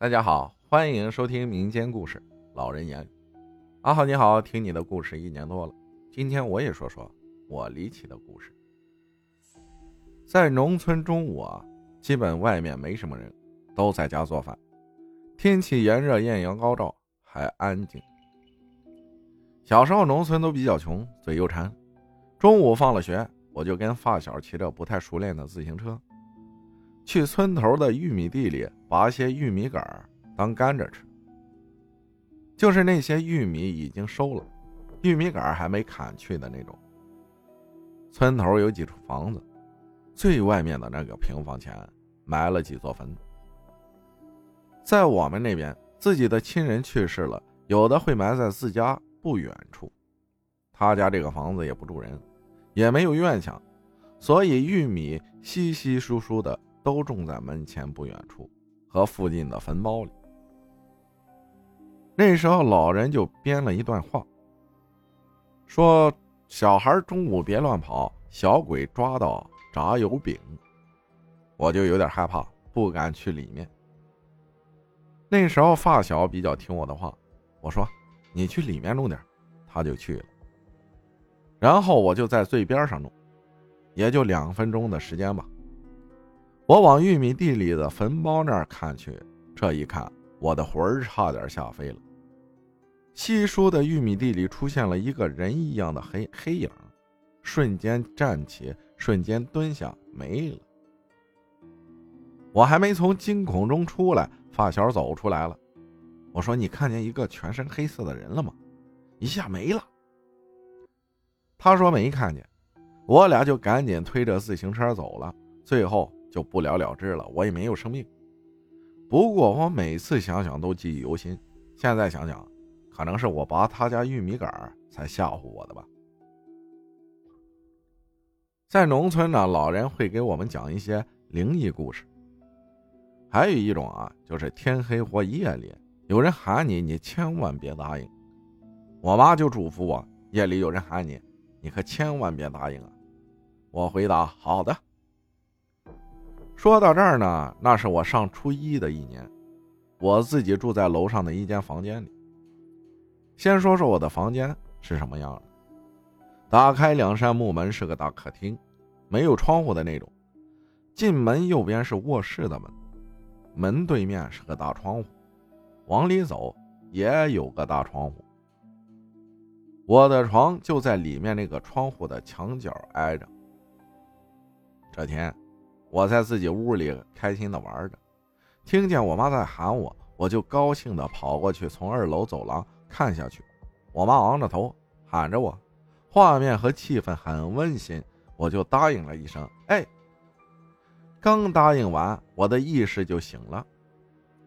大家好，欢迎收听民间故事《老人言》。阿浩你好，听你的故事一年多了，今天我也说说我离奇的故事。在农村中午啊，基本外面没什么人，都在家做饭。天气炎热，艳阳高照，还安静。小时候农村都比较穷，嘴又馋。中午放了学，我就跟发小骑着不太熟练的自行车。去村头的玉米地里拔些玉米杆当甘蔗吃，就是那些玉米已经收了，玉米杆还没砍去的那种。村头有几处房子，最外面的那个平房前埋了几座坟。在我们那边，自己的亲人去世了，有的会埋在自家不远处。他家这个房子也不住人，也没有院墙，所以玉米稀稀疏疏的。都种在门前不远处和附近的坟包里。那时候老人就编了一段话，说：“小孩中午别乱跑，小鬼抓到炸油饼。”我就有点害怕，不敢去里面。那时候发小比较听我的话，我说：“你去里面弄点。”他就去了。然后我就在最边上弄，也就两分钟的时间吧。我往玉米地里的坟包那儿看去，这一看，我的魂儿差点吓飞了。稀疏的玉米地里出现了一个人一样的黑黑影，瞬间站起，瞬间蹲下，没了。我还没从惊恐中出来，发小走出来了。我说：“你看见一个全身黑色的人了吗？”一下没了。他说没看见。我俩就赶紧推着自行车走了。最后。就不了了之了，我也没有生病。不过我每次想想都记忆犹新。现在想想，可能是我拔他家玉米杆才吓唬我的吧。在农村呢，老人会给我们讲一些灵异故事。还有一种啊，就是天黑或夜里有人喊你，你千万别答应。我妈就嘱咐我，夜里有人喊你，你可千万别答应啊。我回答：好的。说到这儿呢，那是我上初一的一年，我自己住在楼上的一间房间里。先说说我的房间是什么样的。打开两扇木门，是个大客厅，没有窗户的那种。进门右边是卧室的门，门对面是个大窗户，往里走也有个大窗户。我的床就在里面那个窗户的墙角挨着。这天。我在自己屋里开心的玩着，听见我妈在喊我，我就高兴的跑过去，从二楼走廊看下去。我妈昂着头喊着我，画面和气氛很温馨，我就答应了一声：“哎。”刚答应完，我的意识就醒了，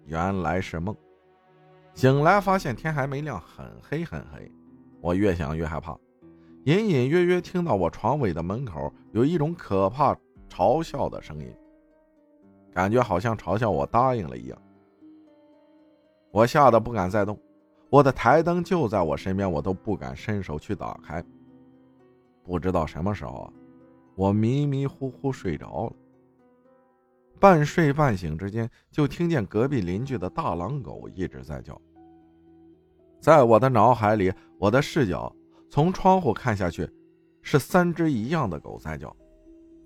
原来是梦。醒来发现天还没亮，很黑很黑，我越想越害怕，隐隐约约听到我床尾的门口有一种可怕。嘲笑的声音，感觉好像嘲笑我答应了一样。我吓得不敢再动，我的台灯就在我身边，我都不敢伸手去打开。不知道什么时候，我迷迷糊糊睡着了。半睡半醒之间，就听见隔壁邻居的大狼狗一直在叫。在我的脑海里，我的视角从窗户看下去，是三只一样的狗在叫。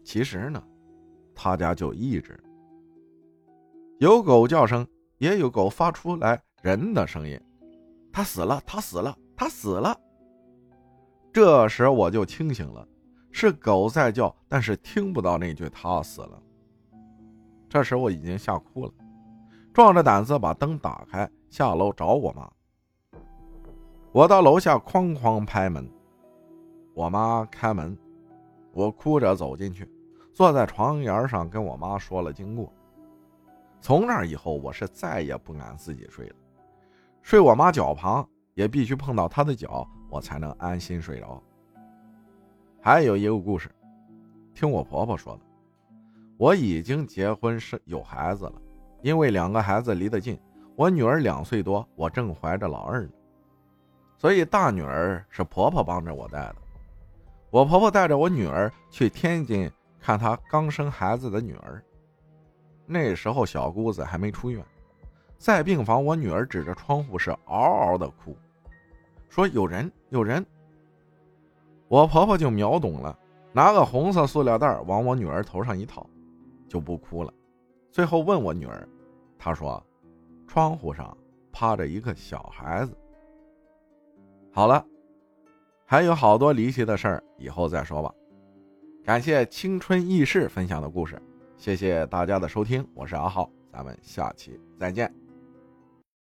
其实呢，他家就一只，有狗叫声，也有狗发出来人的声音。他死了，他死了，他死了。这时我就清醒了，是狗在叫，但是听不到那句“他死了”。这时我已经吓哭了，壮着胆子把灯打开，下楼找我妈。我到楼下哐哐拍门，我妈开门，我哭着走进去。坐在床沿上跟我妈说了经过。从那以后，我是再也不敢自己睡了，睡我妈脚旁也必须碰到她的脚，我才能安心睡着。还有一个故事，听我婆婆说的，我已经结婚是有孩子了，因为两个孩子离得近，我女儿两岁多，我正怀着老二呢，所以大女儿是婆婆帮着我带的。我婆婆带着我女儿去天津。看她刚生孩子的女儿，那时候小姑子还没出院，在病房，我女儿指着窗户是嗷嗷的哭，说有人有人。我婆婆就秒懂了，拿个红色塑料袋往我女儿头上一套，就不哭了。最后问我女儿，她说，窗户上趴着一个小孩子。好了，还有好多离奇的事儿，以后再说吧。感谢青春易逝分享的故事，谢谢大家的收听，我是阿浩，咱们下期再见。